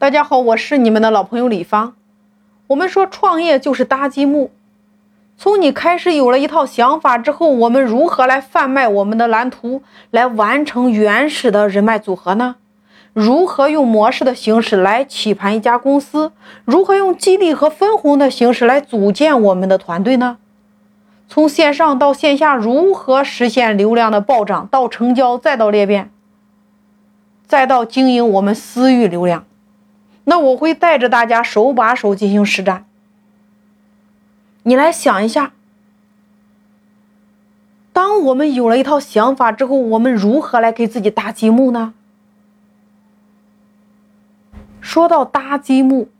大家好，我是你们的老朋友李芳。我们说创业就是搭积木，从你开始有了一套想法之后，我们如何来贩卖我们的蓝图，来完成原始的人脉组合呢？如何用模式的形式来起盘一家公司？如何用激励和分红的形式来组建我们的团队呢？从线上到线下，如何实现流量的暴涨，到成交，再到裂变，再到经营我们私域流量？那我会带着大家手把手进行实战。你来想一下，当我们有了一套想法之后，我们如何来给自己搭积木呢？说到搭积木，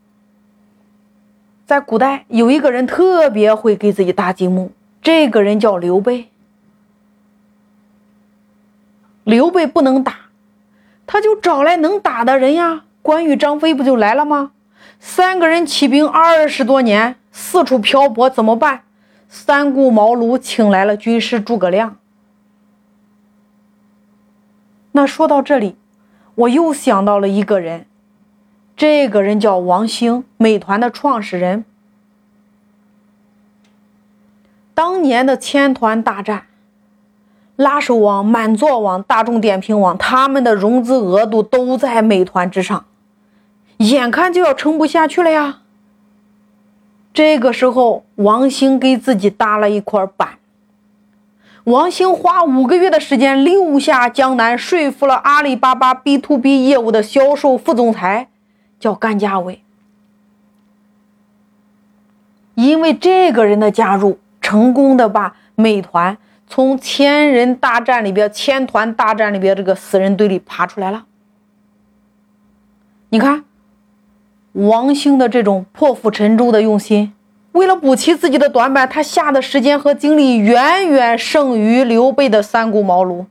在古代有一个人特别会给自己搭积木，这个人叫刘备。刘备不能打，他就找来能打的人呀。关羽、张飞不就来了吗？三个人起兵二十多年，四处漂泊，怎么办？三顾茅庐，请来了军师诸葛亮。那说到这里，我又想到了一个人，这个人叫王兴，美团的创始人。当年的千团大战，拉手网、满座网、大众点评网，他们的融资额度都在美团之上。眼看就要撑不下去了呀！这个时候，王兴给自己搭了一块板。王兴花五个月的时间，六下江南，说服了阿里巴巴 B to B 业务的销售副总裁，叫甘家伟。因为这个人的加入，成功的把美团从千人大战里边、千团大战里边这个死人堆里爬出来了。你看。王兴的这种破釜沉舟的用心，为了补齐自己的短板，他下的时间和精力远远胜于刘备的三顾茅庐。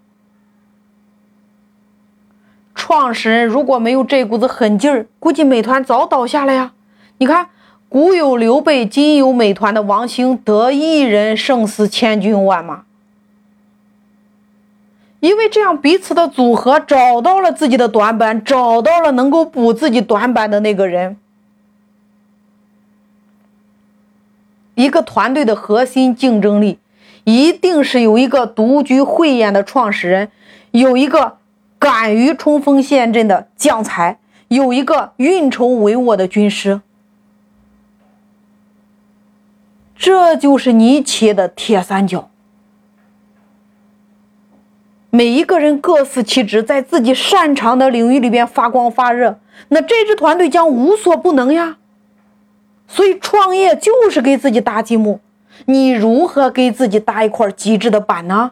创始人如果没有这股子狠劲儿，估计美团早倒下了呀。你看，古有刘备，今有美团的王兴，得一人胜似千军万马。因为这样彼此的组合，找到了自己的短板，找到了能够补自己短板的那个人。一个团队的核心竞争力，一定是有一个独具慧眼的创始人，有一个敢于冲锋陷阵的将才，有一个运筹帷幄的军师。这就是你企业的铁三角。每一个人各司其职，在自己擅长的领域里边发光发热，那这支团队将无所不能呀。所以创业就是给自己搭积木，你如何给自己搭一块极致的板呢？